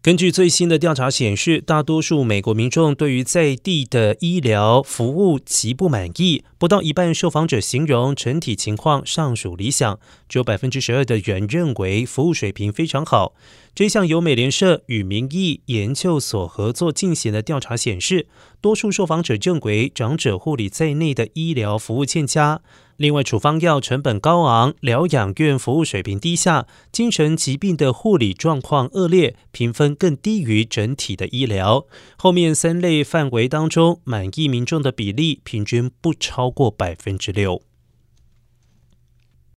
根据最新的调查显示，大多数美国民众对于在地的医疗服务极不满意，不到一半受访者形容整体情况尚属理想，只有百分之十二的人认为服务水平非常好。这项由美联社与民意研究所合作进行的调查显示，多数受访者认为长者护理在内的医疗服务欠佳。另外，处方药成本高昂，疗养院服务水平低下，精神疾病的护理状况恶劣，评分更低于整体的医疗。后面三类范围当中，满意民众的比例平均不超过百分之六。